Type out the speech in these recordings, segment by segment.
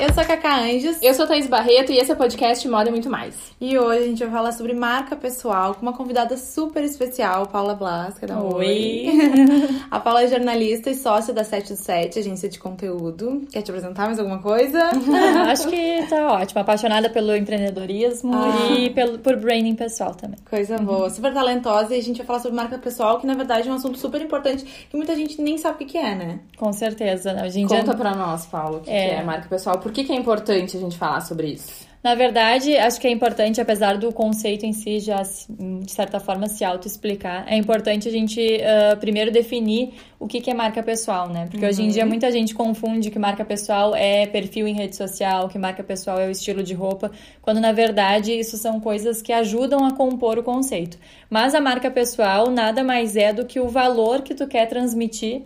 Eu sou a Cacá Anjos. Eu sou a Thaís Barreto e esse é o podcast Moda e Muito Mais. E hoje a gente vai falar sobre marca pessoal com uma convidada super especial, Paula Blasca. Da Oi! Oi. a Paula é jornalista e sócia da 727, agência de conteúdo. Quer te apresentar mais alguma coisa? Acho que tá ótimo. Apaixonada pelo empreendedorismo Ah. e pelo, por branding pessoal também. Coisa boa, super talentosa. E a gente vai falar sobre marca pessoal, que na verdade é um assunto super importante que muita gente nem sabe o que é, né? Com certeza. né? Hoje em Conta dia, pra nós, Paulo, o que É. que é marca pessoal. Por que, que é importante a gente falar sobre isso? na verdade, acho que é importante, apesar do conceito em si já, de certa forma, se auto-explicar, é importante a gente ah, primeiro definir o que, que é marca pessoal, né? Porque hoje em dia muita gente confunde que marca pessoal é perfil em rede social, que marca pessoal é o estilo de roupa, quando na verdade isso são coisas que ajudam a compor o conceito. Mas a marca pessoal nada mais é do que o valor que tu quer transmitir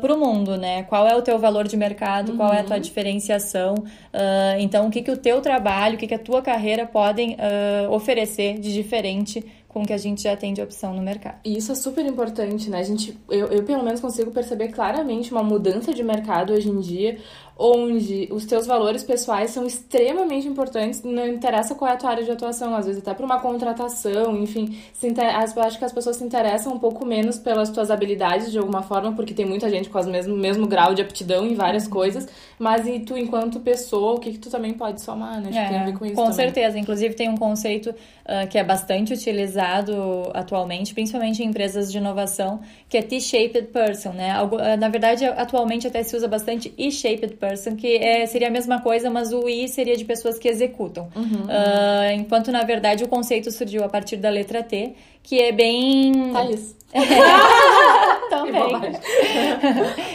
para o mundo, né? Qual é o teu valor de mercado, qual é a tua diferenciação, ah, então o que, que o teu trabalho, o que, que a tua carreira podem ah, oferecer de diferente com o que a gente já tem de opção no mercado. E isso é super importante, né? A gente, eu, eu pelo menos consigo perceber claramente uma mudança de mercado hoje em dia, onde os teus valores pessoais são extremamente importantes, não interessa qual é a tua área de atuação, às vezes até para uma contratação, enfim, se inter... acho que as pessoas se interessam um pouco menos pelas tuas habilidades de alguma forma, porque tem muita gente com o mesmo, mesmo grau de aptidão em várias coisas, mas e tu enquanto pessoa, o que que tu também pode somar, né? Acho que tem a ver com isso com também. certeza. Inclusive tem um conceito ah, que é bastante utilizado atualmente, principalmente em empresas de inovação, que é T-shaped person, né? Algo- ah, na verdade, atualmente até se usa bastante E-shaped person, que é, seria a mesma coisa, mas o I seria de pessoas que executam. Ah, enquanto, na verdade, o conceito surgiu a partir da letra T, que é bem... Thaís. Também.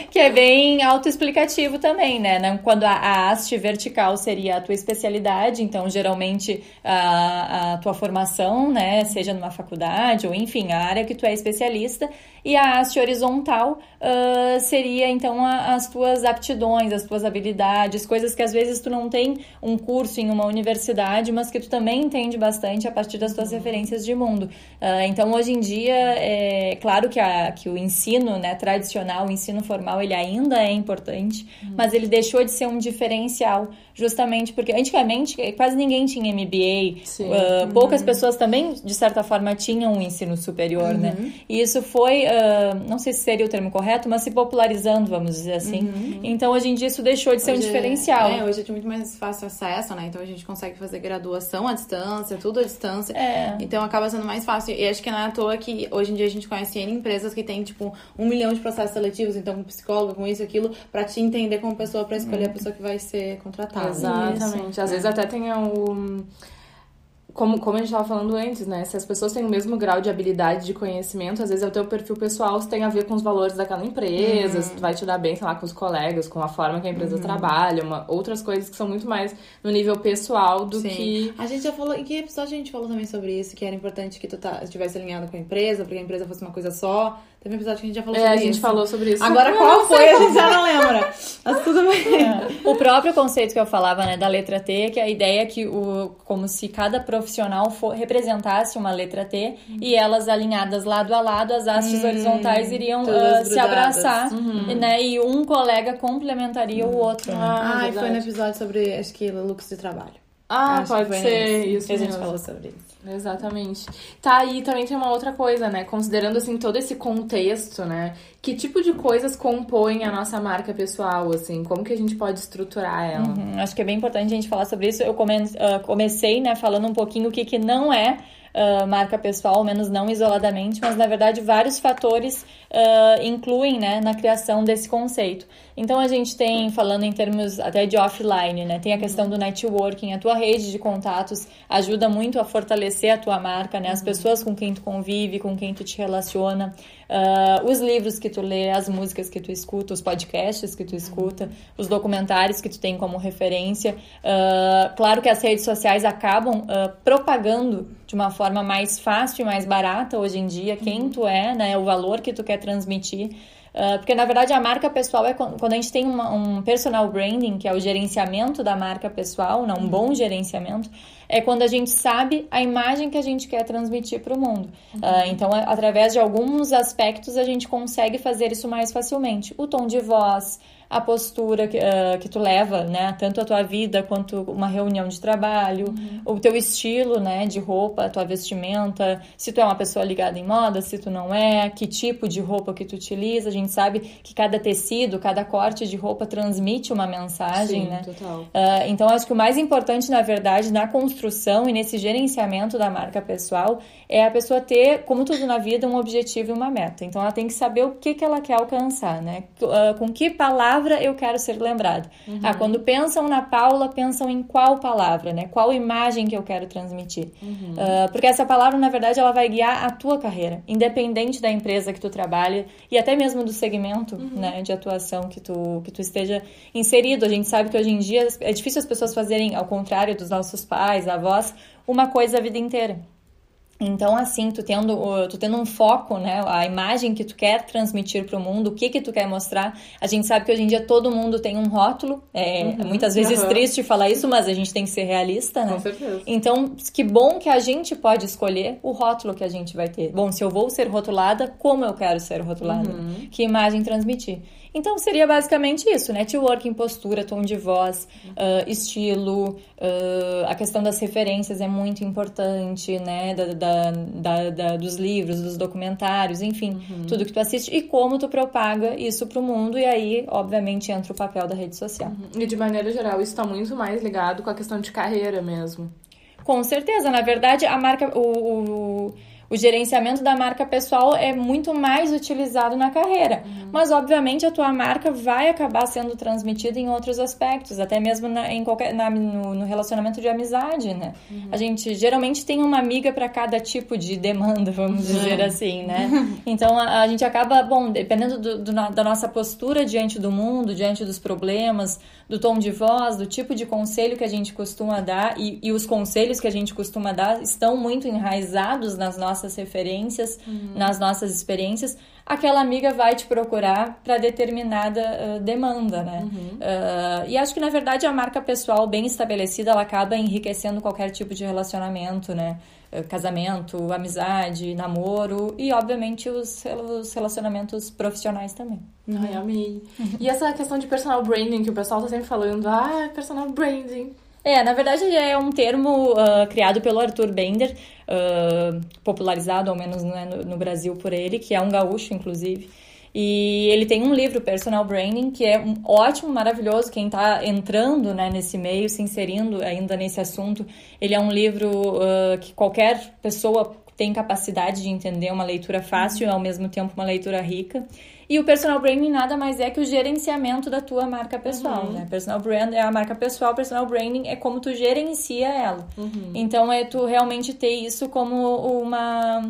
Que é bem autoexplicativo também, né? Quando a, a haste vertical seria a tua especialidade, então geralmente a, a tua formação, né, seja numa faculdade ou enfim, a área que tu é especialista, e a haste horizontal ah, seria então a- as tuas aptidões, as tuas habilidades, coisas que às vezes tu não tem um curso em uma universidade, mas que tu também entende bastante a partir das tuas referências de mundo. Ah, então hoje em dia é claro que, a, que o ensino né, tradicional, o ensino formal, ele ainda é importante, mas ele deixou de ser um diferencial, justamente porque antigamente quase ninguém tinha MBA, Sim. ah, poucas pessoas também, de certa forma, tinham um ensino superior, né? E isso foi, ah, não sei se seria o termo correto, mas se popularizando, vamos dizer assim. Então hoje em dia isso deixou de ser um Hoje é- diferencial. É, hoje é muito mais fácil acesso, né? Então a gente consegue fazer graduação à distância, tudo à distância. É. Então acaba sendo mais fácil. E acho que não é à toa que hoje em dia a gente conhece N empresas que tem, tipo, um milhão de processos seletivos, então com psicólogo, com isso aquilo, pra te entender como pessoa, pra escolher a pessoa que vai ser contratada. Exatamente. Às vezes até tem o. Como, como a gente estava falando antes, né? Se as pessoas têm o mesmo grau de habilidade, de conhecimento, às vezes é o teu perfil pessoal, se tem a ver com os valores daquela empresa, se tu vai te dar bem, sei lá, com os colegas, com a forma que a empresa trabalha, uma, outras coisas que são muito mais no nível pessoal do Sim. que. A gente já falou, em que episódio a gente falou também sobre isso, que era importante que tu tá, estivesse alinhado com a empresa, porque a empresa fosse uma coisa só. Teve um episódio que a gente já falou É, sobre a gente isso. falou sobre isso. Agora Não, qual não foi? A gente já não lembra. Mas tudo bem. O próprio conceito que eu falava, né, da letra T, que é a ideia que o como se cada profissional for, representasse uma letra T e elas alinhadas lado a lado, as hastes horizontais iriam ah, se abraçar, né, e um colega complementaria o outro, né? Ah, Ai, verdade. foi no episódio sobre, acho que, looks de trabalho. Ah, Acho pode ser isso que a gente falou sobre isso. Exatamente. Tá, aí também tem uma outra coisa, né? Considerando, assim, todo esse contexto, né? Que tipo de coisas compõem a nossa marca pessoal, assim? Como que a gente pode estruturar ela? Hum, Acho que é bem importante a gente falar sobre isso. Eu come- ah, comecei, né, falando um pouquinho o que, que não é ah, marca pessoal, ao menos não isoladamente, mas na verdade vários fatores ah, incluem, né, na criação desse conceito. Então a gente tem, falando em termos até de offline, né, tem a questão do networking, a tua rede de contatos ajuda muito a fortalecer a tua marca, né, as pessoas com quem tu convive, com quem tu te relaciona, ah, os livros que tu lê, as músicas que tu escuta, os podcasts que tu escuta, os documentários que tu tem como referência. Claro que as redes sociais acabam propagando de uma forma mais fácil e mais barata hoje em dia quem tu é, né, o valor que tu quer transmitir. Ah, porque na verdade a marca pessoal é quan- quando a gente tem uma- um personal branding, que é o gerenciamento da marca pessoal, não, um bom gerenciamento, é quando a gente sabe a imagem que a gente quer transmitir para o mundo. Uhum. Uh, então, através de alguns aspectos, a gente consegue fazer isso mais facilmente. O tom de voz, a postura que, uh, que tu leva, né? Tanto a tua vida quanto uma reunião de trabalho, uhum. o teu estilo, né? De roupa, a tua vestimenta, se tu é uma pessoa ligada em moda, se tu não é, que tipo de roupa que tu utiliza. A gente sabe que cada tecido, cada corte de roupa transmite uma mensagem, Sim, né? Total. Uh, então, acho que o mais importante, na verdade, na construção e nesse gerenciamento da marca pessoal é a pessoa ter, como tudo na vida, um objetivo e uma meta. Então, ela tem que saber o que, que ela quer alcançar, né? Uh, com que palavra palavra eu quero ser lembrada. Uhum. Ah, quando pensam na Paula, pensam em qual palavra, né? Qual imagem que eu quero transmitir. Uhum. Uh, porque essa palavra, na verdade, ela vai guiar a tua carreira, independente da empresa que tu trabalha e até mesmo do segmento uhum. né, de atuação que tu, que tu esteja inserido. A gente sabe que hoje em dia é difícil as pessoas fazerem, ao contrário dos nossos pais, avós, uma coisa a vida inteira. Então, assim, tu tendo, tu tendo um foco, né, a imagem que tu quer transmitir para o mundo, o que que tu quer mostrar, a gente sabe que hoje em dia todo mundo tem um rótulo, é uhum, muitas vezes uhum. triste falar isso, mas a gente tem que ser realista, né? Com certeza. Então, que bom que a gente pode escolher o rótulo que a gente vai ter. Bom, se eu vou ser rotulada, como eu quero ser rotulada? Uhum. Que imagem transmitir? Então seria basicamente isso, networking, postura, tom de voz, uh, estilo, uh, a questão das referências é muito importante, né? Da, da, da, da dos livros, dos documentários, enfim, uhum. tudo que tu assiste e como tu propaga isso pro mundo, e aí, obviamente, entra o papel da rede social. Uhum. E de maneira geral, isso está muito mais ligado com a questão de carreira mesmo. Com certeza, na verdade, a marca. o, o o gerenciamento da marca pessoal é muito mais utilizado na carreira. Uhum. Mas, obviamente, a tua marca vai acabar sendo transmitida em outros aspectos, até mesmo na, em qualquer, na, no, no, relacionamento de amizade, né? Uhum. A gente geralmente tem uma amiga para cada tipo de demanda, vamos uhum. dizer assim, né? Então, a, a, gente acaba, bom, dependendo do, do, da nossa postura diante do mundo, diante dos problemas, do tom de voz, do tipo de conselho que a gente costuma dar e, e os conselhos que a gente costuma dar estão muito enraizados nas nossas referências, uhum. nas nossas experiências, aquela amiga vai te procurar para determinada uh, demanda, né? Uhum. Uh, e acho que, na verdade, a marca pessoal bem estabelecida, ela acaba enriquecendo qualquer tipo de relacionamento, né? casamento, amizade, namoro e, obviamente, os, os relacionamentos profissionais também. Ai, amei. E essa questão de personal branding que o pessoal tá sempre falando, ah, personal branding. É, na verdade é um termo uh, criado pelo Arthur Bender, uh, popularizado ao menos né, no, no, Brasil por ele, que é um gaúcho, inclusive. E ele tem um livro, Personal Branding, que é um ótimo, maravilhoso. Quem está entrando né, nesse meio, se inserindo ainda nesse assunto, ele é um livro uh, que qualquer pessoa tem capacidade de entender, uma leitura fácil e ao mesmo tempo uma leitura rica. E o personal branding nada mais é que o gerenciamento da tua marca pessoal, uhum. né? Personal brand é a marca pessoal, personal branding é como tu gerencia ela. Uhum. Então é tu realmente ter isso como uma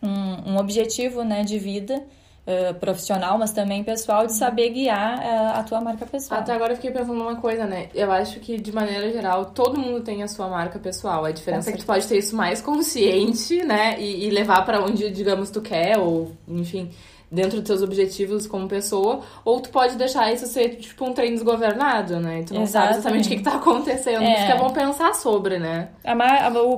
um, um objetivo, né, de vida. Uh, profissional, mas também pessoal, de saber guiar uh, a tua marca pessoal. Até agora eu fiquei pensando uma coisa, né? Eu acho que, de maneira geral, todo mundo tem a sua marca pessoal. A diferença é que tu pode ter isso mais consciente, né? E, e levar para onde, digamos, tu quer, ou, enfim dentro dos seus objetivos como pessoa, ou tu pode deixar isso ser tipo um trem desgovernado, né? Tu não Exatamente. sabe exatamente o que, que tá acontecendo. É. Isso que é bom pensar sobre, né?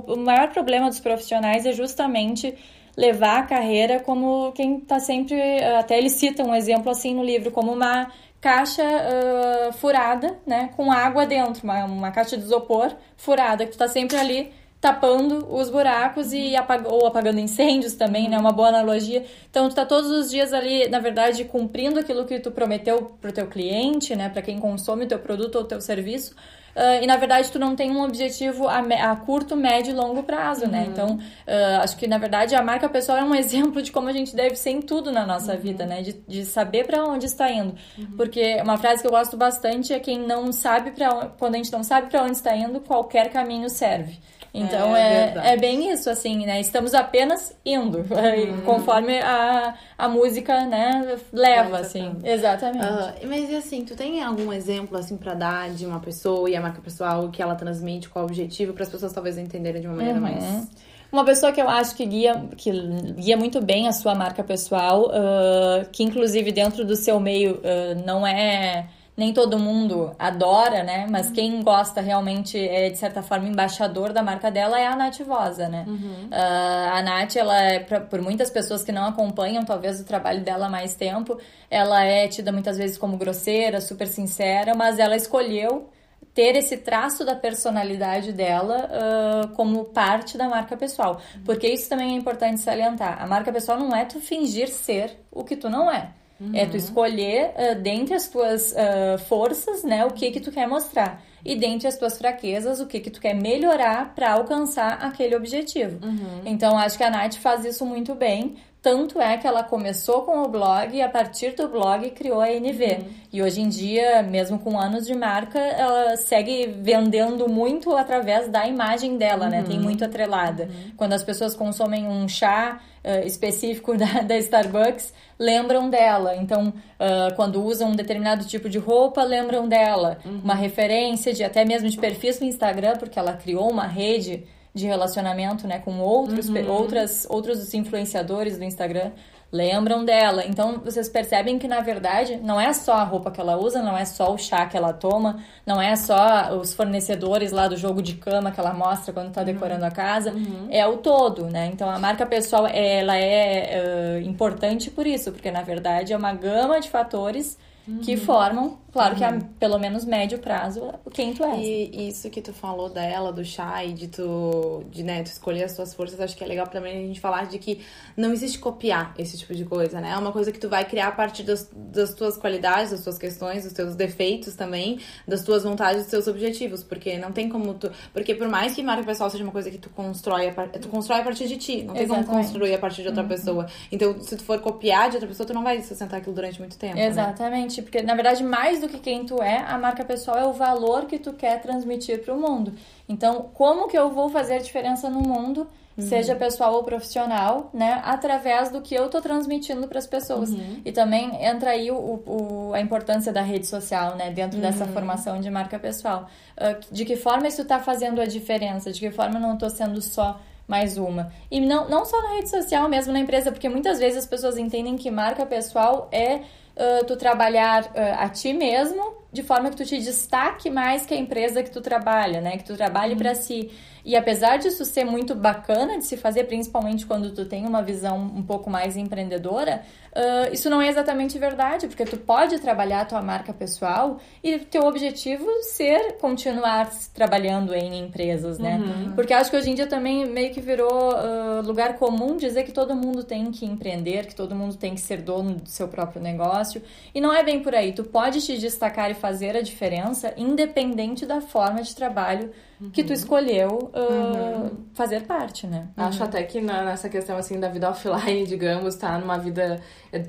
O maior problema dos profissionais é justamente levar a carreira como quem tá sempre. Até ele cita um exemplo assim no livro, como uma caixa uh, furada, né? Com água dentro, uma, uma caixa de isopor furada, que tu tá sempre ali tapando os buracos e apag ou apagando incêndios também, né? Uma boa analogia. Então, tu tá todos os dias ali, na verdade, cumprindo aquilo que tu prometeu pro teu cliente, né? Para quem consome o teu produto ou o teu serviço. Uh, e na verdade tu não tem um objetivo a, a curto, médio e longo prazo, né? uhum. né? Então, uh, acho que na verdade a marca pessoal é um exemplo de como a gente deve ser em tudo na nossa uhum. vida, né? De, de saber para onde está indo. Uhum. Porque uma frase que eu gosto bastante é quem não sabe para quando a gente não sabe para onde está indo, qualquer caminho serve. Então é, é, é, bem isso, assim, né? Estamos apenas indo, uhum. conforme a, a música, né, leva, assim. Exatamente. Uh, mas e assim, tu tem algum exemplo, assim, pra dar de uma pessoa e a marca pessoal que ela transmite, qual o objetivo, para as pessoas talvez entenderem de uma maneira uhum. mais. Uma pessoa que eu acho que guia, que guia muito bem a sua marca pessoal, uh, que inclusive dentro do seu meio uh, não é nem todo mundo adora, né? Mas quem gosta realmente é, de certa forma, embaixador da marca dela é a Nath Vosa, né? Uhum. Uh, a Nath, ela é, pra, por muitas pessoas que não acompanham, talvez, o trabalho dela há mais tempo, ela é tida muitas vezes como grosseira, super sincera, mas ela escolheu ter esse traço da personalidade dela uh, como parte da marca pessoal. Porque isso também é importante salientar. A marca pessoal não é tu fingir ser o que tu não é. Uhum. É tu escolher uh, dentre as tuas uh, forças, né, o que que tu quer mostrar. E dentre as tuas fraquezas, o que que tu quer melhorar para alcançar aquele objetivo. Uhum. Então, acho que a Nath faz isso muito bem. Tanto é que ela começou com o blog e a partir do blog criou a NV. Uhum. E hoje em dia, mesmo com anos de marca, ela segue vendendo muito através da imagem dela, uhum. né? Tem uhum. muito atrelada. Uhum. Quando as pessoas consomem um chá uh, específico da, da, Starbucks, lembram dela. Então, uh, quando usam um determinado tipo de roupa, lembram dela. Uhum. Uma referência de até mesmo de perfis no Instagram, porque ela criou uma rede de relacionamento, né, com outros, uhum. outras, outros influenciadores do Instagram lembram dela. Então vocês percebem que na verdade não é só a roupa que ela usa, não é só o chá que ela toma, não é só os fornecedores lá do jogo de cama que ela mostra quando tá decorando uhum. a casa, uhum. é o todo, né? Então a marca pessoal ela é uh, importante por isso, porque na verdade é uma gama de fatores uhum. que formam, claro uhum. que a uhum. pelo menos médio prazo, quem tu és. E isso que tu falou dela, do chá e de tu, de, né, tu escolher as tuas forças, acho que é legal também a gente falar de que não existe copiar esse tipo de coisa, né? É uma coisa que tu vai criar a partir das, das tuas qualidades, das tuas questões, dos teus defeitos também, das tuas vontades, dos teus objetivos, porque não tem como tu... Porque por mais que marca pessoal seja uma coisa que tu constrói, a, tu constrói a partir de ti, não tem Exatamente. como construir a partir de outra uhum. pessoa. Então, se tu for copiar de outra pessoa, tu não vai sustentar aquilo durante muito tempo, né? Exatamente. Né? Porque na verdade mais do que quem tu é, a marca pessoal é o valor que tu quer transmitir para o mundo. Então, como que eu vou fazer diferença no mundo, uhum. seja pessoal ou profissional, né, através do que eu tô transmitindo para as pessoas. Uhum. E também entra aí o, o, a importância da rede social, né, dentro uhum. dessa formação de marca pessoal. Uh, de que forma isso está fazendo a diferença? De que forma eu não estou sendo só mais uma. E não, não só na rede social, mesmo na empresa, porque muitas vezes as pessoas entendem que marca pessoal é uh, tu trabalhar uh, a ti mesmo de forma que tu te destaque mais que a empresa que tu trabalha, né? Que tu trabalhe uhum. para si. E apesar disso ser muito bacana de se fazer, principalmente quando tu tem uma visão um pouco mais empreendedora, uh, isso não é exatamente verdade, porque tu pode trabalhar a tua marca pessoal e teu objetivo ser continuar trabalhando em empresas, né? Uhum. Porque acho que hoje em dia também meio que virou uh, lugar comum dizer que todo mundo tem que empreender, que todo mundo tem que ser dono do seu próprio negócio. E não é bem por aí. Tu pode te destacar e fazer a diferença independente da forma de trabalho uhum. que tu escolheu uh, uhum. fazer parte, né? Acho até que na, nessa questão, assim, da vida offline, digamos, tá numa vida...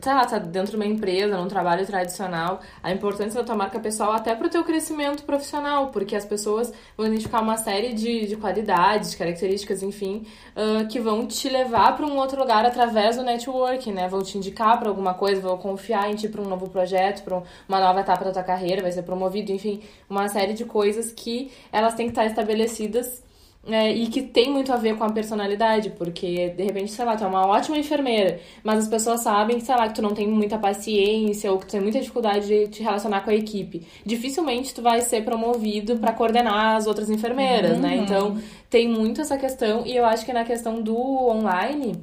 Tá, tá dentro de uma empresa, num trabalho tradicional. A importância da tua marca pessoal até pro teu crescimento profissional, porque as pessoas vão identificar uma série de, de qualidades, de características, enfim, uh, que vão te levar para um outro lugar através do networking, né? Vão te indicar para alguma coisa, vão confiar em ti para um novo projeto, para uma nova etapa da tua carreira, vai ser promovido, enfim, uma série de coisas que elas têm que estar estabelecidas é, e que tem muito a ver com a personalidade, porque de repente, sei lá, tu é uma ótima enfermeira, mas as pessoas sabem, sei lá, que tu não tem muita paciência ou que tu tem muita dificuldade de te relacionar com a equipe. Dificilmente tu vai ser promovido para coordenar as outras enfermeiras, né? uhum. né? Então tem muito essa questão, e eu acho que na questão do online,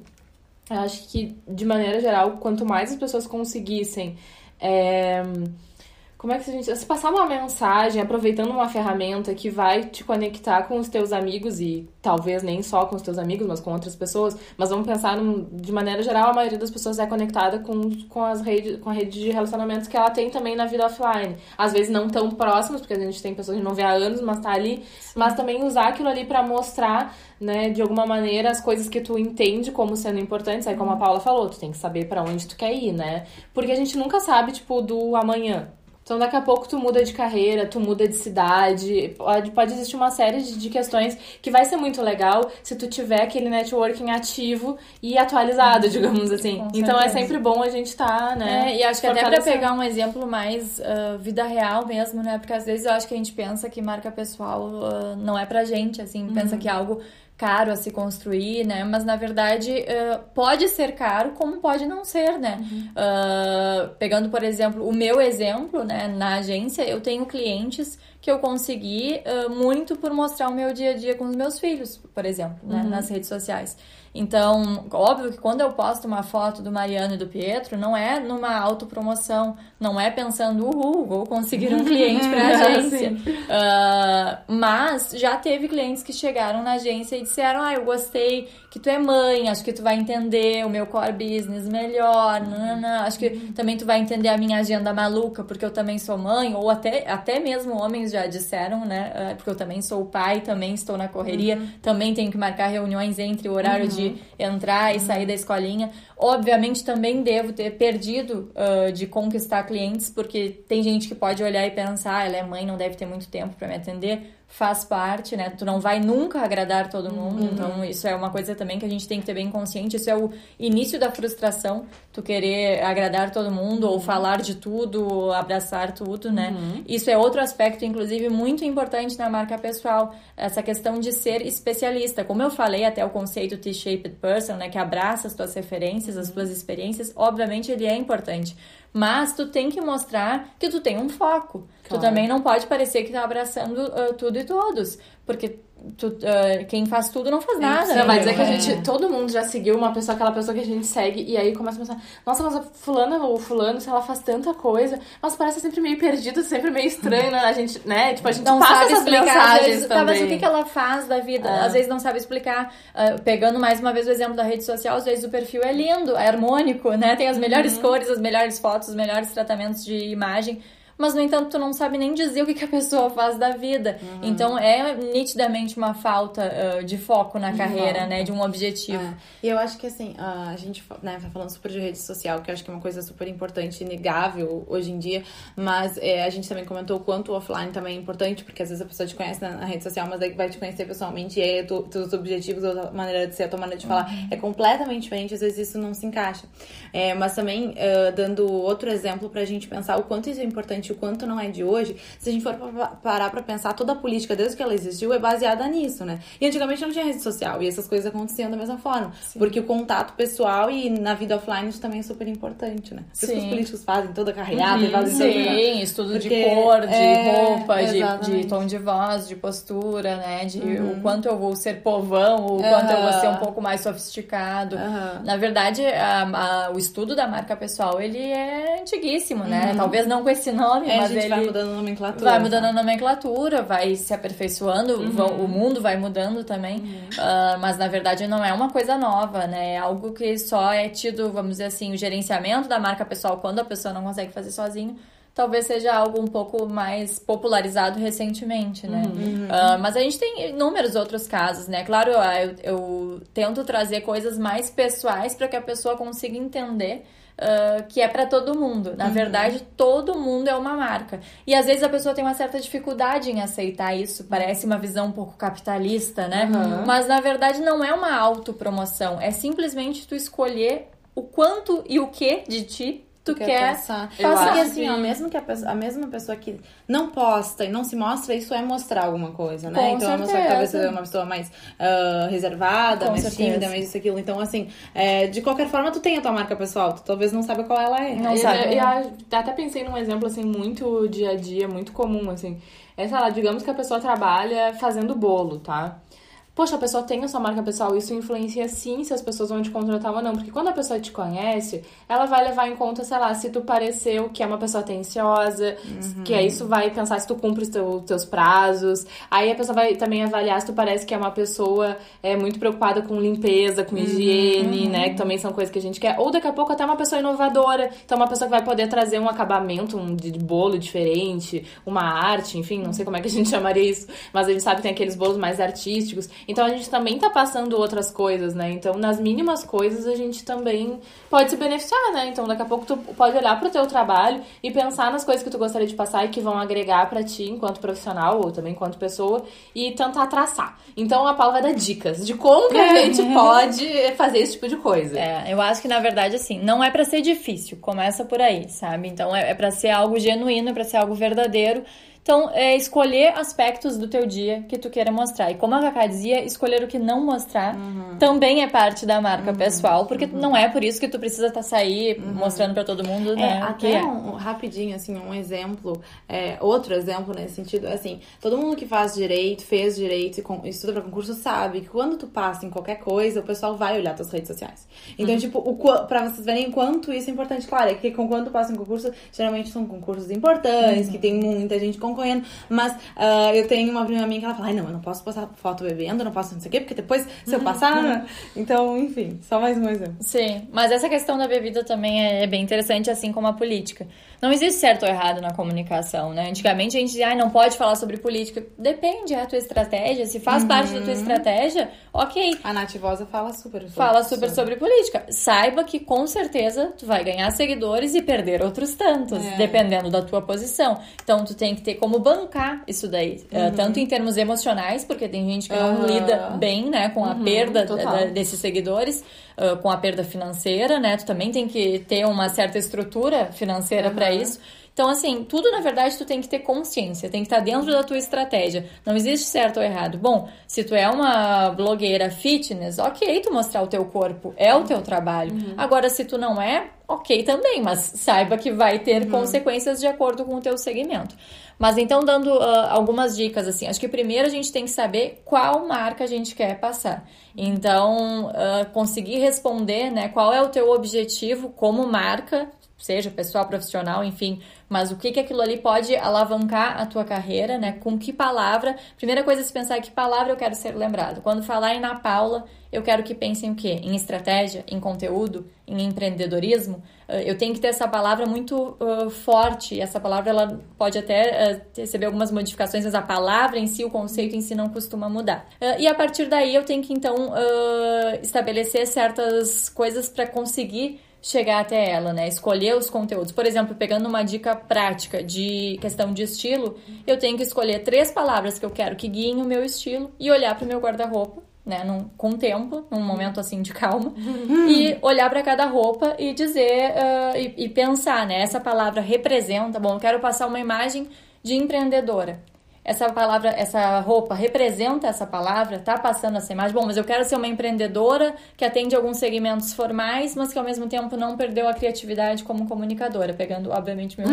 eu acho que de maneira geral, quanto mais as pessoas conseguissem. É como é que a gente. Se passar uma mensagem aproveitando uma ferramenta que vai te conectar com os teus amigos e talvez nem só com os teus amigos, mas com outras pessoas, mas vamos pensar num, de maneira geral, a maioria das pessoas é conectada com, com, as rede, com a rede de relacionamentos que ela tem também na vida offline. Às vezes não tão próximas, porque a gente tem pessoas que não vê há anos, mas tá ali, mas também usar aquilo ali para mostrar, né, de alguma maneira as coisas que tu entende como sendo importantes. Aí como a Paula falou, tu tem que saber para onde tu quer ir, né? Porque a gente nunca sabe, tipo, do amanhã. Então, daqui a pouco tu muda de carreira, tu muda de cidade, pode, pode existir uma série de, de questões que vai ser muito legal se tu tiver aquele networking ativo e atualizado, digamos assim. então, é sempre bom a gente estar, tá, né? É, e acho que até pra pegar um exemplo mais uh, vida real mesmo, né? Porque às vezes eu acho que a gente pensa que marca pessoal uh, não é pra gente, assim, uhum. pensa que é algo caro a se construir, né? Mas na verdade uh, pode ser caro, como pode não ser, né? Uhum. Uh, pegando, por exemplo, o meu exemplo, né? Na agência, eu tenho clientes que eu consegui uh, muito por mostrar o meu dia a dia com os meus filhos, por exemplo, né, uhum. nas redes sociais. Então, óbvio que quando eu posto uma foto do Mariano e do Pietro, não é numa autopromoção, não é pensando, uhul, vou conseguir um cliente para a agência. uh, mas já teve clientes que chegaram na agência e disseram, ah, eu gostei que tu é mãe, acho que tu vai entender o meu core business melhor, nanana, acho que também tu vai entender a minha agenda maluca, porque eu também sou mãe, ou até, até mesmo homens já disseram, né, ah, porque eu também sou pai, também estou na correria, uhum. também tenho que marcar reuniões entre o horário uhum. de entrar e sair da escolinha. Obviamente também devo ter perdido uh, de conquistar clientes, porque tem gente que pode olhar e pensar, ah, ela é mãe, não deve ter muito tempo para me atender faz parte, né? Tu não vai nunca agradar todo mundo, uhum. então isso é uma coisa também que a gente tem que ter bem consciente. Isso é o início da frustração, tu querer agradar todo mundo ou falar de tudo, ou abraçar tudo, né? Uhum. Isso é outro aspecto, inclusive, muito importante na marca pessoal, essa questão de ser especialista. Como eu falei até o conceito T-shaped person, né, que abraça as tuas referências, as tuas experiências, obviamente ele é importante. Mas tu tem que mostrar que tu tem um foco. Claro. Tu também não pode parecer que tá abraçando uh, tudo e todos. Porque tu, uh, quem faz tudo não faz nada. Não, vai dizer que a gente, é. todo mundo já seguiu uma pessoa, aquela pessoa que a gente segue, e aí começa a pensar, nossa, mas a fulana ou fulano, se ela faz tanta coisa, mas parece sempre meio perdido, sempre meio estranho, né? A gente, né? Tipo, a gente não passa sabe essas explicar, mensagens vezes, também. Mas o que, que ela faz da vida? É. Às vezes não sabe explicar. Uh, pegando mais uma vez o exemplo da rede social, às vezes o perfil é lindo, é harmônico, né? Tem as melhores uhum. cores, as melhores fotos, os melhores tratamentos de imagem mas no entanto tu não sabe nem dizer o que, que a pessoa faz da vida. Uhum. Então é nitidamente uma falta uh, de foco na carreira, uhum. né? De um objetivo. É. E eu acho que assim, uh, a gente né, tá falando super de rede social, que eu acho que é uma coisa super importante, inegável hoje em dia, mas é, a gente também comentou o quanto o offline também é importante, porque às vezes a pessoa te conhece na, na rede social, mas daí vai te conhecer pessoalmente e aí tu, teus objetivos, a maneira de ser, a tua maneira de falar uhum. é completamente diferente, às vezes isso não se encaixa. É, mas também, uh, dando outro exemplo pra gente pensar o quanto isso é importante o quanto não é de hoje, se a gente for parar pra pensar, toda a política, desde que ela existiu, é baseada nisso, né? E antigamente não tinha rede social e essas coisas aconteciam da mesma forma. Sim. Porque o contato pessoal e na vida offline isso também é super importante, né? Isso que os políticos fazem toda a carreata uhum, e fazem Sim, estudo Porque de cor, de é, roupa, de, de, tom de voz, de postura, né? De uhum. o quanto eu vou ser povão, o quanto eu vou ser um pouco mais sofisticado. Na verdade, a, a, o estudo da marca pessoal, ele é antiguíssimo, né? Uhum. Talvez não com esse nome, é, mas ele vai mudando a nomenclatura. Vai mudando a nomenclatura, vai se aperfeiçoando, uhum. o mundo vai mudando também. Uhum. Uh, mas na verdade não é uma coisa nova, né? É algo que só é tido, vamos dizer assim, o gerenciamento da marca pessoal quando a pessoa não consegue fazer sozinho talvez seja algo um pouco mais popularizado recentemente, né? Uhum. Uh, mas a gente tem inúmeros outros casos, né? Claro, eu, eu tento trazer coisas mais pessoais para que a pessoa consiga entender uh, que é para todo mundo. Na uhum. verdade, todo mundo é uma marca. E às vezes a pessoa tem uma certa dificuldade em aceitar isso. Parece uma visão um pouco capitalista, né? Uhum. Mas na verdade não é uma autopromoção. É simplesmente tu escolher o quanto e o que de ti tu quer, quer passar. Eu Passa que assim, ó, mesmo que a, pessoa, a mesma pessoa que não posta e não se mostra, isso é mostrar alguma coisa, né? Com então certeza. a pessoa talvez seja uma pessoa mais uh, reservada, Com mais certeza. tímida, mais isso, aquilo. Então, assim, é, de qualquer forma, tu tem a tua marca pessoal, tu talvez não saiba qual ela é. Não e, sabe. E, e, até pensei num exemplo, assim, muito dia a dia, muito comum, assim. É, sei lá, digamos que a pessoa trabalha fazendo bolo, tá? Poxa, a pessoa tem a sua marca pessoal, isso influencia sim se as pessoas vão te contratar ou não. Porque quando a pessoa te conhece, ela vai levar em conta, sei lá, se tu pareceu que é uma pessoa atenciosa, uhum. que é isso vai pensar se tu cumpre os teu, teus prazos. Aí a pessoa vai também avaliar se tu parece que é uma pessoa é, muito preocupada com limpeza, com higiene, uhum. né? Que também são coisas que a gente quer. Ou daqui a pouco até uma pessoa inovadora. Então, uma pessoa que vai poder trazer um acabamento um de bolo diferente, uma arte, enfim, não sei como é que a gente chamaria isso. Mas a gente sabe que tem aqueles bolos mais artísticos. Então a gente também tá passando outras coisas, né? Então nas mínimas coisas a gente também pode se beneficiar, né? Então daqui a pouco tu pode olhar pro teu trabalho e pensar nas coisas que tu gostaria de passar e que vão agregar para ti enquanto profissional ou também enquanto pessoa e tentar traçar. Então a Paula vai dar dicas de como que a gente pode fazer esse tipo de coisa. É, eu acho que na verdade assim, não é para ser difícil, começa por aí, sabe? Então é, é para ser algo genuíno, é para ser algo verdadeiro Então, é escolher aspectos do teu dia que tu queira mostrar. E como a Cacá dizia, escolher o que não mostrar uhum. também é parte da marca uhum. pessoal, porque uhum. não é por isso que tu precisa estar tá sair uhum. mostrando para todo mundo, é, né? Até é. um, rapidinho, assim, um exemplo, é, outro exemplo nesse sentido, assim, todo mundo que faz direito, fez direito e estuda para concurso sabe que quando tu passa em qualquer coisa, o pessoal vai olhar tuas redes sociais. Então, uhum. tipo, o, pra vocês verem quanto isso é importante, claro, é que com quando tu passa em concurso, geralmente são concursos importantes, que tem muita gente com concorrendo, mas uh, eu tenho uma prima minha que ela fala, ai não, eu não posso postar foto bebendo, não posso não sei o quê, porque depois, se eu passar, né? então, enfim, só mais um exemplo. Sim, mas essa questão da bebida também é, é bem interessante, assim como a política. Não existe certo ou errado na comunicação, né? Antigamente a gente dizia, ah, não pode falar sobre política. Depende, é a tua estratégia. Se faz uhum. parte da tua estratégia, ok. A Nativosa fala super sobre Fala super sobre. sobre política. Saiba que com certeza tu vai ganhar seguidores e perder outros tantos, é. dependendo da tua posição. Então tu tem que ter como bancar isso daí. Uhum. Uh, tanto em termos emocionais, porque tem gente que não uhum. lida bem, né, com a uhum, perda da, desses seguidores uh, com a perda financeira, né? Tu também tem que ter uma certa estrutura financeira uhum. para isso. Então, assim, tudo na verdade tu tem que ter consciência, tem que estar dentro da tua estratégia. Não existe certo ou errado. Bom, se tu é uma blogueira fitness, ok, tu mostrar o teu corpo, é o teu trabalho. Uhum. Agora, se tu não é, ok também, mas saiba que vai ter uhum. consequências de acordo com o teu segmento. Mas então, dando uh, algumas dicas, assim, acho que primeiro a gente tem que saber qual marca a gente quer passar. Então, uh, conseguir responder, né, qual é o teu objetivo como marca, seja pessoal, profissional, enfim, mas o que que aquilo ali pode alavancar a tua carreira, né? Com que palavra? Primeira coisa é se pensar que palavra eu quero ser lembrado. Quando falar em na Paula, eu quero que pensem o quê? Em estratégia, em conteúdo, em empreendedorismo. Uh, eu tenho que ter essa palavra muito uh, forte. Essa palavra ela pode até uh, receber algumas modificações, mas a palavra em si, o conceito em si não costuma mudar. e a partir daí eu tenho que então estabelecer certas coisas para conseguir chegar até ela, né? Escolher os conteúdos. Por exemplo, pegando uma dica prática de questão de estilo, eu tenho que escolher três palavras que eu quero que guiem o meu estilo e olhar para o meu guarda-roupa. Né, num, com tempo, num momento assim de calma, e olhar para cada roupa e dizer uh, e, e pensar, né? Essa palavra representa, bom, eu quero passar uma imagem de empreendedora essa palavra, essa roupa representa essa palavra, tá passando essa imagem. Bom, mas eu quero ser uma empreendedora que atende alguns segmentos formais, mas que ao mesmo tempo não perdeu a criatividade como comunicadora, pegando, obviamente, meu. uh,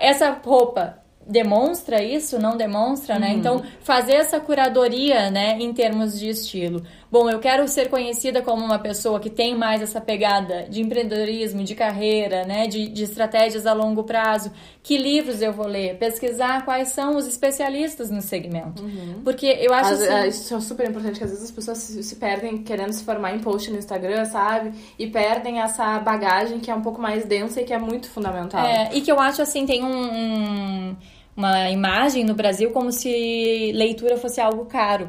essa roupa demonstra isso, não demonstra, né? Uhum. Então, fazer essa curadoria, né, em termos de estilo. Bom, eu quero ser conhecida como uma pessoa que tem mais essa pegada de empreendedorismo, de carreira, né, de, de estratégias a longo prazo. Que livros eu vou ler? Pesquisar quais são os especialistas no segmento. Uhum. Porque eu acho As, assim... É, isso é super importante, que às vezes as pessoas se, se, perdem querendo se formar em post no Instagram, sabe? E perdem essa bagagem que é um pouco mais densa e que é muito fundamental. É, e que eu acho assim, tem um... um uma imagem no Brasil como se leitura fosse algo caro.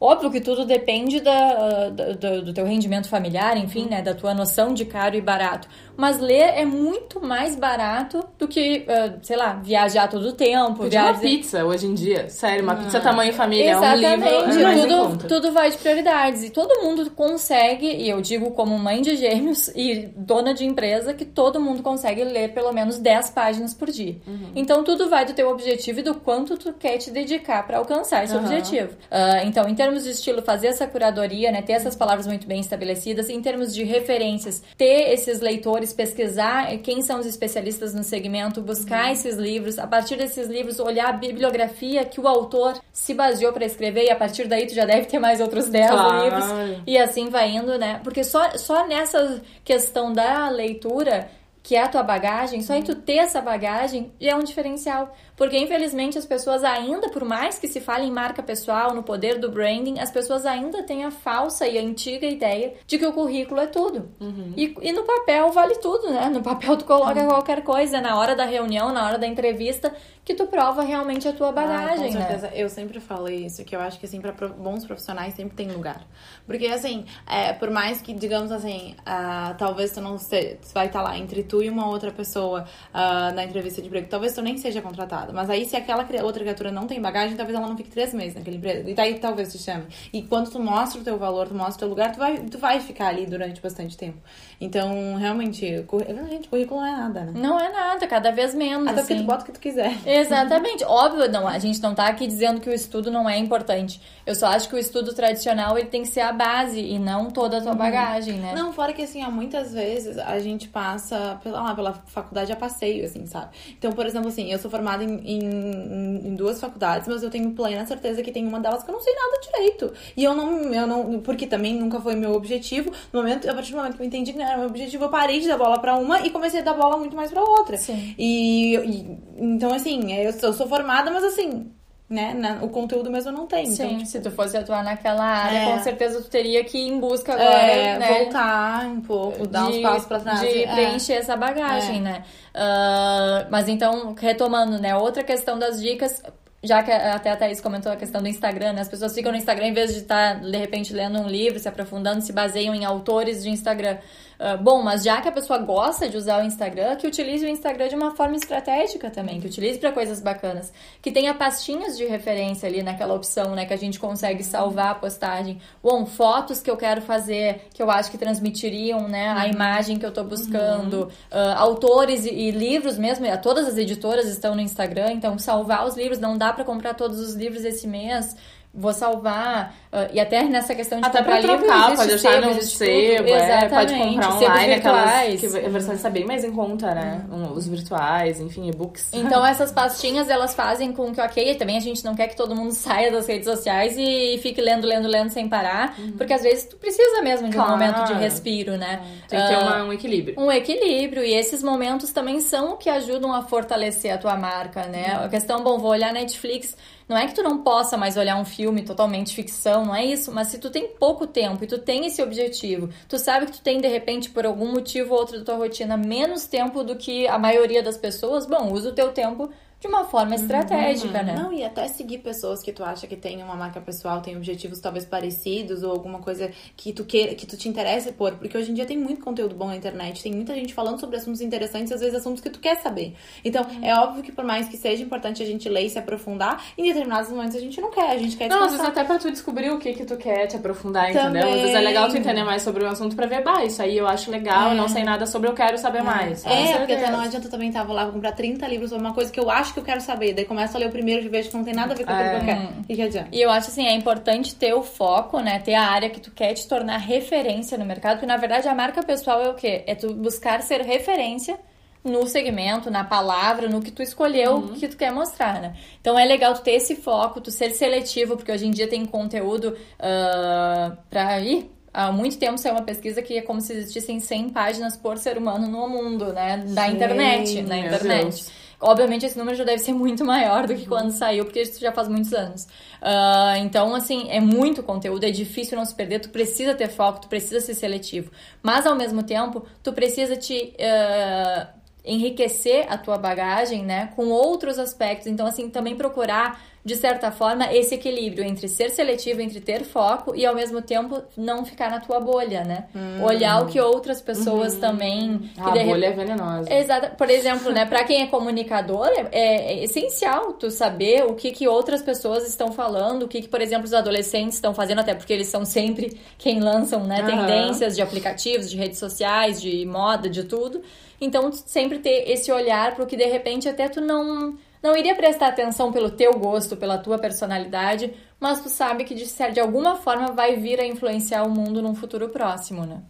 Óbvio que tudo depende da, da, do teu rendimento familiar, enfim, né? Da tua noção de caro e barato. Mas ler é muito mais barato do que, uh, sei lá, viajar todo o tempo. Viajar... uma pizza hoje em dia. Sério, uma ah. pizza tamanho família, Exatamente. é um livro. Tudo, tudo vai de prioridades. E todo mundo consegue, e eu digo como mãe de gêmeos e dona de empresa, que todo mundo consegue ler pelo menos 10 páginas por dia. Uhum. Então tudo vai do teu objetivo e do quanto tu quer te dedicar para alcançar esse uhum. objetivo. Uh, então, em termos termos de estilo, fazer essa curadoria, né, ter essas palavras muito bem estabelecidas, em termos de referências, ter esses leitores, pesquisar quem são os especialistas no segmento, buscar uhum. esses livros, a partir desses livros, olhar a bibliografia que o autor se baseou para escrever, e a partir daí tu já deve ter mais outros 10 claro. livros, e assim vai indo, né? Porque só, só nessa questão da leitura que é a tua bagagem, só em tu ter essa bagagem já é um diferencial. Porque, infelizmente, as pessoas ainda, por mais que se fale em marca pessoal, no poder do branding, as pessoas ainda têm a falsa e antiga ideia de que o currículo é tudo. Uhum. E, e, no papel vale tudo, né? No papel tu coloca uhum. qualquer coisa, na hora da reunião, na hora da entrevista, que tu prova realmente a tua bagagem, ah, com né? certeza. Né? Eu sempre falei isso, que eu acho que, assim, para bons profissionais sempre tem lugar. Porque, assim, é, por mais que, digamos assim, uh, talvez tu não se, tu vai estar tá lá entre tu e uma outra pessoa uh, na entrevista de emprego, talvez tu nem seja contratado. Mas aí, se aquela outra criatura não tem bagagem, talvez ela não fique três meses naquele emprego. E daí talvez te chame. E quando tu mostra o teu valor, tu mostra o teu lugar, tu vai, tu vai ficar ali durante bastante tempo. Então, realmente, gente, currículo não é nada, né? Não é nada, cada vez menos. Até porque tu assim. bota o que tu quiser. Exatamente. Óbvio, não, a gente não tá aqui dizendo que o estudo não é importante. Eu só acho que o estudo tradicional ele tem que ser a base e não toda a tua uhum. bagagem, né? Não, fora que assim, ó, muitas vezes a gente passa pela, lá, pela faculdade a passeio, assim, sabe? Então, por exemplo, assim, eu sou formada em, em, em duas faculdades, mas eu tenho plena certeza que tem uma delas que eu não sei nada direito. E eu não, eu não, porque também nunca foi meu objetivo. No momento, a partir do momento que eu entendi não era meu objetivo, eu parei de dar bola para uma e comecei a dar bola muito mais para outra. Sim. E, e então assim, eu, eu sou formada, mas assim, né? Na, o conteúdo mesmo não tem. Sim, então, tipo, se tu fosse atuar naquela área, é, com certeza tu teria que ir em busca agora, é, né? Voltar um pouco, dar de, uns passos pra trás. De é. preencher essa bagagem, é. né? Uh, mas então, retomando, né? Outra questão das dicas, já que até a Thaís comentou a questão do Instagram, né? As pessoas ficam no Instagram em vez de estar, de repente, lendo um livro, se aprofundando, se baseiam em autores de Instagram. Uh, bom, mas já que a pessoa gosta de usar o Instagram, que utilize o Instagram de uma forma estratégica também, que utilize para coisas bacanas, que tenha pastinhas de referência ali naquela opção, né, que a gente consegue salvar a postagem. Bom, fotos que eu quero fazer, que eu acho que transmitiriam, né, a uhum. imagem que eu tô buscando, uhum. uh, autores e, e, livros mesmo, todas as editoras estão no Instagram, então salvar os livros, não dá para comprar todos os livros esse mês vou salvar. Uh, e até nessa questão de até comprar pra trocar, livro, pode deixar no sebo, é, pode comprar online aquelas que a versão está bem mais em conta, né? Uhum. Os virtuais, enfim, e-books. Então essas pastinhas elas fazem com que, ok, também a gente não quer que todo mundo saia das redes sociais e fique lendo, lendo, lendo sem parar, uhum. porque às vezes tu precisa mesmo de claro. um momento de respiro, né? Tem que ter uma, um equilíbrio. Um equilíbrio, e esses momentos também são o que ajudam a fortalecer a tua marca, né? Uhum. A questão, bom, vou olhar Netflix não é que tu não possa mais olhar um filme totalmente ficção, não é isso, mas se tu tem pouco tempo e tu tem esse objetivo, tu sabe que tu tem de repente por algum motivo ou outro da tua rotina menos tempo do que a maioria das pessoas, bom, usa o teu tempo de uma forma uhum. estratégica, uhum. né? Não, e até seguir pessoas que tu acha que tem uma marca pessoal, tem objetivos talvez parecidos ou alguma coisa que tu queira, que tu te interesse por, porque hoje em dia tem muito conteúdo bom na internet, tem muita gente falando sobre assuntos interessantes, às vezes assuntos que tu quer saber. Então, uhum. é óbvio que por mais que seja importante a gente ler e se aprofundar, em determinados momentos a gente não quer, a gente quer Não, às vezes até pra tu descobrir o que que tu quer te aprofundar, Também. entendeu? Às vezes é legal tu entender mais sobre o assunto pra ver, bah, isso aí eu acho legal, é. eu não sei nada sobre, eu quero saber é. mais. É, porque até não adianta também estar, tá, lá comprar 30 livros sobre uma coisa que eu acho que eu quero saber, daí começo a ler o primeiro e vejo que não tem nada a ver com aquilo que eu quero. E que adianta? E eu acho assim, é importante ter o foco, né? Ter a área que tu quer te tornar referência no mercado, porque na verdade a marca pessoal é o quê? É tu buscar ser referência no segmento, na palavra, no que tu escolheu, uhum. que tu quer mostrar, né? Então é legal tu ter esse foco, tu ser seletivo, porque hoje em dia tem conteúdo uh, pra ir. Há muito tempo saiu uma pesquisa que é como se existissem 100 páginas por ser humano no mundo, né? Da internet, na internet. Deus. Obviamente, esse número já deve ser muito maior do que quando saiu, porque isso já faz muitos anos. Uh, então, assim, é muito conteúdo, é difícil não se perder, tu precisa ter foco, tu precisa ser seletivo. Mas, ao mesmo tempo, tu precisa te... Uh, enriquecer a tua bagagem, né, com outros aspectos. Então, assim, também procurar de certa forma, esse equilíbrio entre ser seletivo, entre ter foco e ao mesmo tempo não ficar na tua bolha, né? Hum. Olhar o que outras pessoas uhum. também. a bolha é venenosa. Exato. Por exemplo, né, para quem é comunicador, é, é, essencial tu saber o que, que outras pessoas estão falando, o que, que, por exemplo, os adolescentes estão fazendo, até porque eles são sempre quem lançam né, uhum. tendências de aplicativos, de redes sociais, de moda, de tudo. Então, sempre ter esse olhar para o que de repente até tu não não iria prestar atenção pelo teu gosto, pela tua personalidade, mas tu sabe que de, de alguma forma vai vir a influenciar o mundo num futuro próximo, né?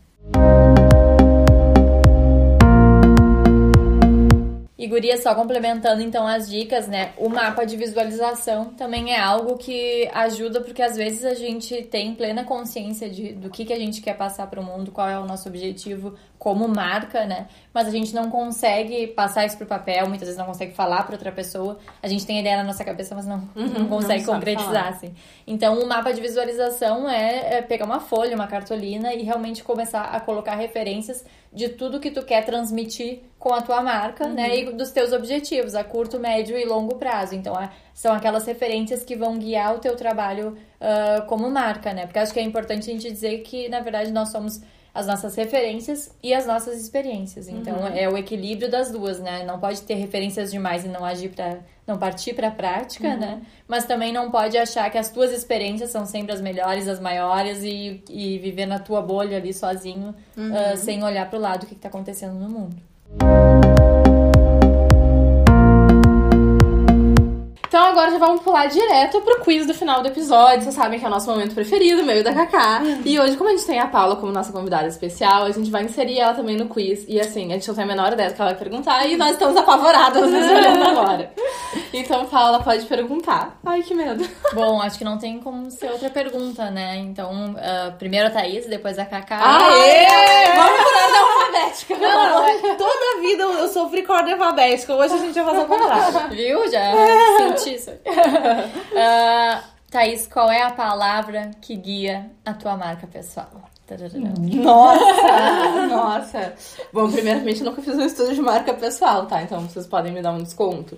E guria, só complementando então as dicas, né? O mapa de visualização também é algo que ajuda porque às vezes a gente tem plena consciência de, do que, que a gente quer passar para o mundo, qual é o nosso objetivo como marca, né? Mas a gente não consegue passar isso pro papel, muitas vezes não consegue falar para outra pessoa. A gente tem ideia na nossa cabeça, mas não, uhum, não consegue não concretizar, assim. Então, o mapa de visualização é, é pegar uma folha, uma cartolina e realmente começar a colocar referências de tudo que tu quer transmitir com a tua marca, né? uhum. né? E dos teus objetivos a curto, médio e longo prazo. Então, são aquelas referências que vão guiar o teu trabalho uh, como marca, né? Porque acho que é importante a gente dizer que, na verdade, nós somos as nossas referências e as nossas experiências. Então uhum. é o equilíbrio das duas, né? Não pode ter referências demais e não agir para não partir para a prática, uhum. né? Mas também não pode achar que as tuas experiências são sempre as melhores, as maiores e, e viver na tua bolha ali sozinho, uhum. uh, sem olhar para o lado do que está acontecendo no mundo. Então agora já vamos pular direto pro quiz do final do episódio. Vocês sabem que é o nosso momento preferido, meio da Kaká. E hoje, como a gente tem a Paula como nossa convidada especial, a gente vai inserir ela também no quiz. E assim, a gente não tem a menor ideia do que ela vai perguntar e nós estamos apavoradas nos olhando agora. Então, Paula, pode perguntar. Ai, que medo. Bom, acho que não tem como ser outra pergunta, né? Então, uh, primeiro a Thaís, depois a Kaká. Aê! Aê! Vamos por ordem alfabética. Não, é. toda vida eu sofri com ordem alfabética. Hoje a gente vai fazer o contrário. Viu? Já é isso. uh, Thaís, qual é a palavra que guia a tua marca pessoal? Nossa! nossa! Bom, primeiramente, eu nunca fiz um estudo de marca pessoal, tá? Então vocês podem me dar um desconto.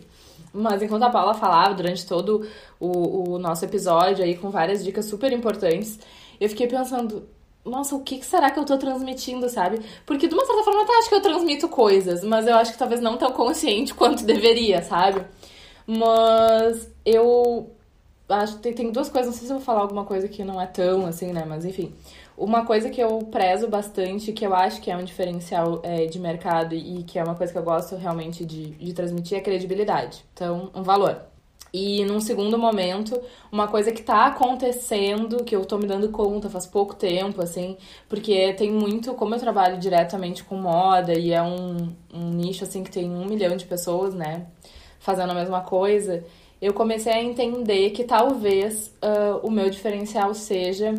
Mas enquanto a Paula falava durante todo o, o nosso episódio aí, com várias dicas super importantes, eu fiquei pensando, nossa, o que será que eu tô transmitindo, sabe? Porque de uma certa forma eu até acho que eu transmito coisas, mas eu acho que talvez não tão consciente quanto deveria, sabe? Mas eu acho que tem duas coisas, não sei se eu vou falar alguma coisa que não é tão assim, né? Mas enfim. Uma coisa que eu prezo bastante, que eu acho que é um diferencial é, de mercado e que é uma coisa que eu gosto realmente de, de transmitir, é credibilidade. Então, um valor. E num segundo momento, uma coisa que tá acontecendo, que eu tô me dando conta faz pouco tempo, assim, porque tem muito, como eu trabalho diretamente com moda e é um, um nicho, assim, que tem um milhão de pessoas, né? fazendo a mesma coisa, eu comecei a entender que talvez uh, o meu diferencial seja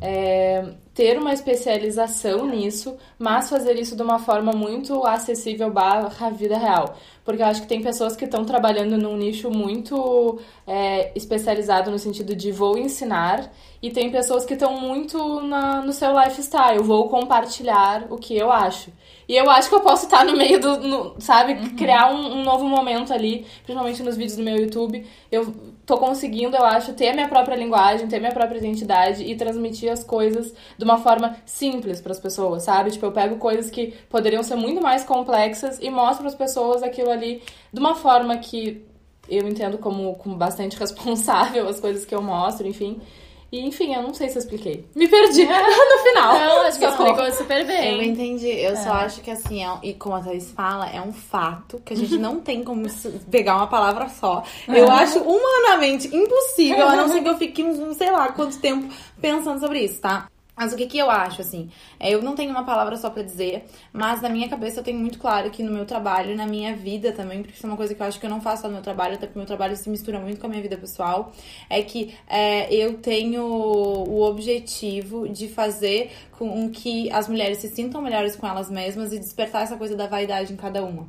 é, ter uma especialização nisso, mas fazer isso de uma forma muito acessível barra vida real. Porque eu acho que tem pessoas que estão trabalhando num nicho muito é, especializado no sentido de vou ensinar, e tem pessoas que estão muito na, no seu lifestyle, vou compartilhar o que eu acho. E eu acho que eu posso estar no meio do, no, sabe, uhum. criar um, um, novo momento ali, principalmente nos vídeos do meu YouTube. Eu tô conseguindo, eu acho, ter a minha própria linguagem, ter minha própria identidade e transmitir as coisas de uma forma simples para as pessoas, sabe? Tipo, eu pego coisas que poderiam ser muito mais complexas e mostro para as pessoas aquilo ali de uma forma que eu entendo como, como bastante responsável as coisas que eu mostro, enfim. E, enfim, eu não sei se eu expliquei. Me perdi no final. Não, acho que explicou super bem. Eu entendi. Eu é. só acho que, assim, é, e como a Thaís fala, é um fato que a gente não tem como pegar uma palavra só. Eu acho humanamente impossível, a não ser que eu fique, sei lá, quanto tempo pensando sobre isso, tá? Mas o que, que eu acho, assim? É, eu não tenho uma palavra só para dizer, mas na minha cabeça eu tenho muito claro que no meu trabalho, na minha vida também, porque isso é uma coisa que eu acho que eu não faço só no meu trabalho, até porque meu trabalho se mistura muito com a minha vida pessoal, é que é, eu tenho o objetivo de fazer com que as mulheres se sintam melhores com elas mesmas e despertar essa coisa da vaidade em cada uma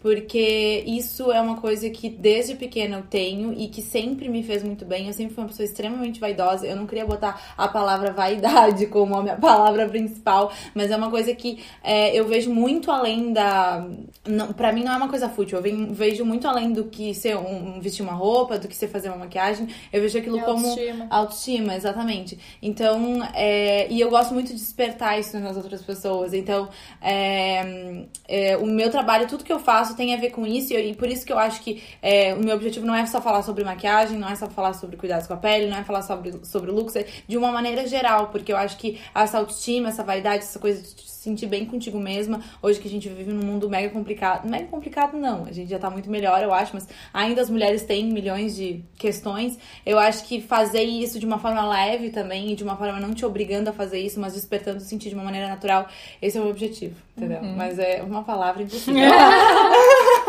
porque isso é uma coisa que desde pequena eu tenho e que sempre me fez muito bem. Eu sempre fui uma pessoa extremamente vaidosa. Eu não queria botar a palavra vaidade como a minha palavra principal, mas é uma coisa que é, eu vejo muito além da. Não, pra mim não é uma coisa fútil. Eu vejo muito além do que ser um, vestir uma roupa, do que ser fazer uma maquiagem. Eu vejo aquilo como autoestima. autoestima, exatamente. Então, é, e eu gosto muito de despertar isso nas outras pessoas. Então, é, é o meu trabalho, tudo que eu faço faço tem a ver com isso, e, por isso que eu acho que é, o meu objetivo não é só falar sobre maquiagem, não é só falar sobre cuidados com a pele, não é falar sobre, sobre looks, é de uma maneira geral, porque eu acho que essa autoestima, essa vaidade, essa coisa de sentir bem contigo mesma. Hoje que a gente vive num mundo mega complicado. Mega complicado não, a gente já tá muito melhor, eu acho, mas ainda as mulheres têm milhões de questões. Eu acho que fazer isso de uma forma leve também, e de uma forma não te obrigando a fazer isso, mas despertando sentir de uma maneira natural, esse é o meu objetivo, entendeu? Uhum. Mas é uma palavra impossível.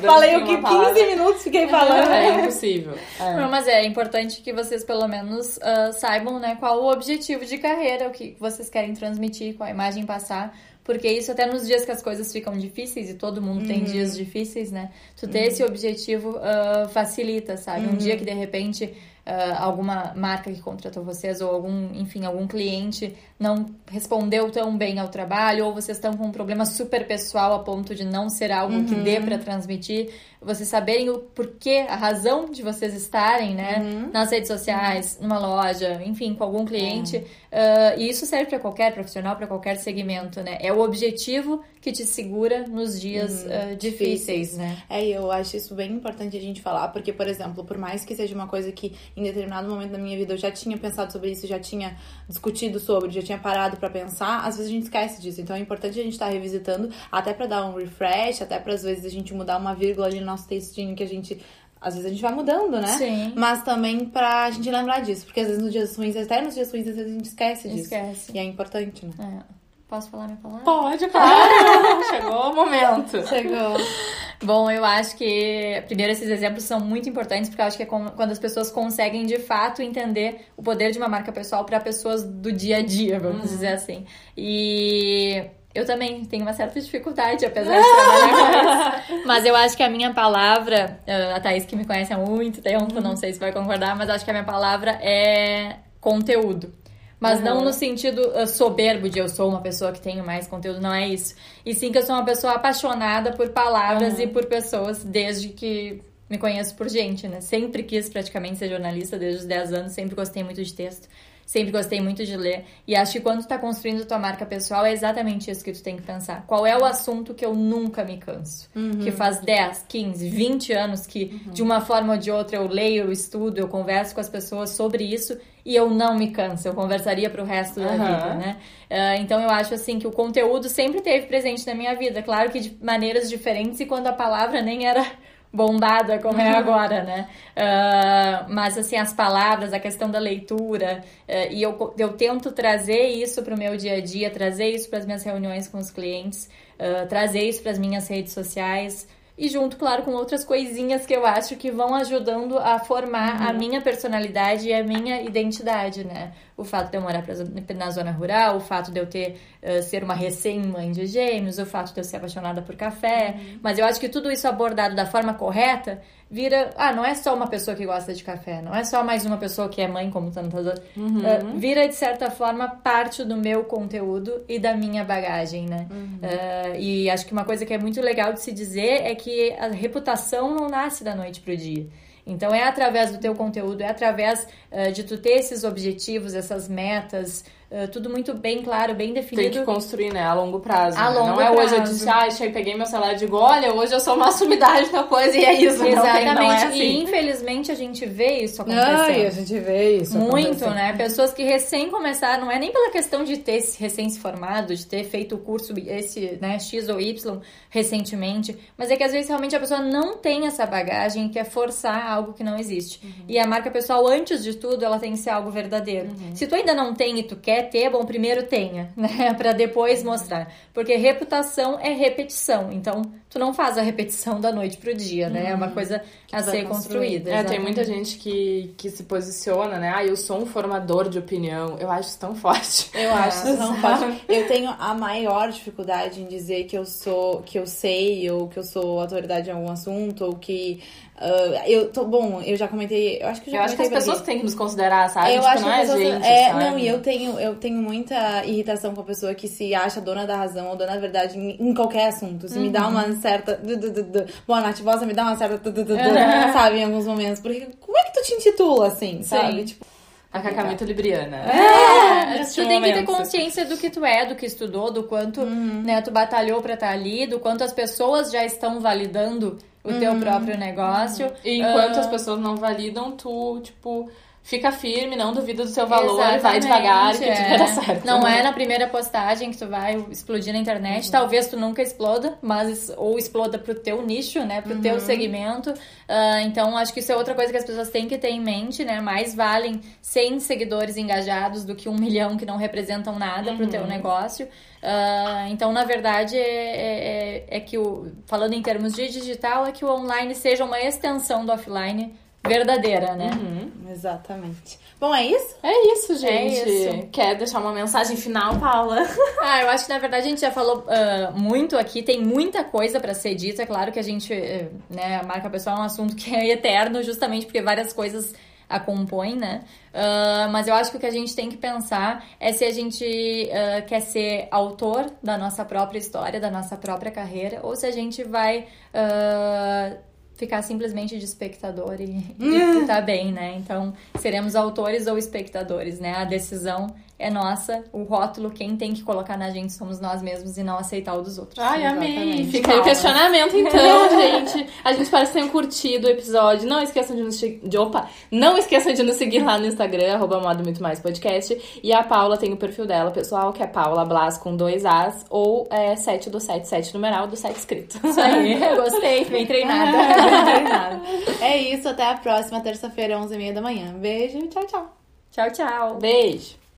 Falei o que 15 palavra. minutos fiquei falando. É impossível. É. Não, mas é importante que vocês pelo menos uh, saibam, né, qual o objetivo de carreira, o que vocês querem transmitir, qual a imagem passar porque isso até nos dias que as coisas ficam difíceis, e todo mundo uhum. tem dias difíceis, né? Tu ter uhum. esse objetivo uh, facilita, sabe? Uhum. Um dia que de repente uh, alguma marca que contratou vocês ou algum, enfim, algum cliente não respondeu tão bem ao trabalho ou vocês estão com um problema super pessoal a ponto de não ser algo uhum. que dê para transmitir, vocês saberem o porquê, a razão de vocês estarem, né, uhum. nas redes sociais, numa loja, enfim, com algum cliente, uh, e isso serve para qualquer profissional, para qualquer segmento, né? É o objetivo que te segura nos dias uhum. uh, difíceis, né? É, eu acho isso bem importante a gente falar, porque, por exemplo, por mais que seja uma coisa que em determinado momento da minha vida eu já tinha pensado sobre isso, já tinha discutido sobre, já tinha parado para pensar, às vezes a gente esquece disso. Então é importante a gente estar tá revisitando, até para dar um refresh, até para às vezes a gente mudar uma vírgula ali no nosso textinho que a gente às vezes a gente vai mudando, né? Sim. Mas também pra gente lembrar disso. Porque às vezes nos dias ruins, até nos dias ruins, às vezes a gente esquece disso. Esquece. E é importante, né? É. Posso falar minha palavra? Pode, claro! Chegou o momento. Chegou. Bom, eu acho que, primeiro, esses exemplos são muito importantes, porque eu acho que é quando as pessoas conseguem, de fato, entender o poder de uma marca pessoal para pessoas do dia a dia, vamos uhum. dizer assim. E eu também tenho uma certa dificuldade, apesar de trabalhar com isso. Mas eu acho que a minha palavra, eh, a Thaís que me conhece há muito tempo, não sei se vai concordar, mas acho que a minha palavra é conteúdo. Mas uhum. não no sentido uh, soberbo de eu sou uma pessoa que tenho mais conteúdo, não é isso. E sim que eu sou uma pessoa apaixonada por palavras uhum. e por pessoas desde que me conheço por gente, né? Sempre quis praticamente ser jornalista desde os 10 anos, sempre gostei muito de texto sempre gostei muito de ler. E acho que quando tu tá construindo tua marca pessoal, é exatamente isso que tu tem que pensar. Qual é o assunto que eu nunca me canso? Uhum. Que faz 10, 15, 20 anos que, uhum. de uma forma ou de outra, eu leio, eu estudo, eu converso com as pessoas sobre isso e eu não me canso. Eu conversaria pro resto da uhum. vida, né? Uh, então eu acho assim que o conteúdo sempre teve presente na minha vida. Claro que de maneiras diferentes e quando a palavra nem era bombada como é agora, né? Uh, mas, assim, as palavras, a questão da leitura, uh, e eu, eu tento trazer isso para o meu dia a dia, trazer isso para as minhas reuniões com os clientes, uh, trazer isso para as minhas redes sociais, e junto, claro, com outras coisinhas que eu acho que vão ajudando a formar uhum. a minha personalidade e a minha identidade, né? O fato de eu morar na zona rural, o fato de eu ter uh, ser uma recém-mãe de gêmeos, o fato de eu ser apaixonada por café. Uhum. Mas eu acho que tudo isso abordado da forma correta vira. Ah, não é só uma pessoa que gosta de café, não é só mais uma pessoa que é mãe, como tantas outras. Uhum. Uh, vira, de certa forma, parte do meu conteúdo e da minha bagagem, né? Uhum. Uh, e acho que uma coisa que é muito legal de se dizer é que a reputação não nasce da noite pro dia. Então é através do teu conteúdo, é através uh, de tu ter esses objetivos, essas metas, Uh, tudo muito bem claro, bem definido. Tem que construir, né? A longo prazo. A né? longo não é prazo. hoje eu disse, ah, cheguei, peguei meu celular e digo, olha, hoje eu sou uma sumidade na coisa e é isso. Exatamente. Não, não é assim. E infelizmente a gente vê isso acontecer. a gente vê isso Muito, né? Pessoas que recém começaram, não é nem pela questão de ter recém se formado, de ter feito o curso esse, né, X ou Y recentemente, mas é que às vezes realmente a pessoa não tem essa bagagem e quer forçar algo que não existe. Uhum. E a marca pessoal, antes de tudo, ela tem que ser algo verdadeiro. Uhum. Se tu ainda não tem e tu quer ter, bom, primeiro primeiro tenha, né? para depois mostrar. Porque reputação é repetição. Então, tu não faz a repetição da noite pro dia, né? É uma uhum. coisa a ser construída. É, tem muita gente que, que se posiciona, né? Ah, eu sou um formador de opinião. Eu acho isso tão forte. Eu acho isso tão forte. Eu tenho a maior dificuldade em dizer que eu sou, que eu sei, ou que eu sou autoridade em algum assunto, ou que Uh, eu tô bom, eu já comentei, eu acho que eu já Eu acho que as pessoas têm que nos considerar, sabe? Eu tipo, acho não é pessoas, gente, é, sabe? não, e eu tenho, eu tenho muita irritação com a pessoa que se acha dona da razão ou dona da verdade em, em qualquer assunto. Se uhum. me dá uma certa du, du, du, du. Boa, Nath Bossa me dá uma certa du, du, du, uhum. sabe, em alguns momentos. Porque como é que tu te intitula assim, sabe? Sim. Tipo, a Cacá muito libriana. É, é tu tem que ter consciência do que tu é, do que estudou, do quanto uhum. né, tu batalhou pra estar ali, do quanto as pessoas já estão validando o teu uhum. próprio negócio. E enquanto uh... as pessoas não validam, tu, tipo, fica firme, não duvida do seu valor, Exatamente, vai devagar que é. tudo vai dar certo. Não é na primeira postagem que tu vai explodir na internet, uhum. talvez tu nunca exploda, mas ou exploda pro teu nicho, né, pro uhum. teu segmento. Uh, então, acho que isso é outra coisa que as pessoas têm que ter em mente, né, mais valem 100 seguidores engajados do que um milhão que não representam nada uhum. pro teu uhum. negócio. Uh, então, na verdade, é, é, é, é que o, falando em termos de digital, é que o online seja uma extensão do offline verdadeira, né? Uhum, exatamente. Bom, é isso? É isso, gente. É isso. Quer deixar uma mensagem final, Paula? ah, eu acho que na verdade a gente já falou uh, muito aqui, tem muita coisa para ser dita. É claro que a gente, uh, né, a marca pessoal é um assunto que é eterno, justamente porque várias coisas a compõem, né? Uh, mas eu acho que o que a gente tem que pensar é se a gente uh, quer ser autor da nossa própria história, da nossa própria carreira, ou se a gente vai ficar simplesmente de espectador e, e tá bem, né? Então, seremos autores ou espectadores, né? A decisão é nossa, o rótulo, quem tem que colocar na gente somos nós mesmos e não aceitar o dos outros. Ai, amei! Fica aí o questionamento, então, gente. A gente espera que tenham curtido o episódio. Não esqueçam de nos de, opa, não esqueçam de nos seguir lá no Instagram, arroba modo muito mais podcast. E a Paula tem o perfil dela, pessoal, que é Paula Blas com dois As ou é 7 do 7, 7 numeral do 7 escrito. Isso aí, gostei, bem treinada. bem treinada. É isso, até a próxima terça-feira, 11h30 da manhã. Beijo, tchau, tchau. Tchau, tchau. Beijo.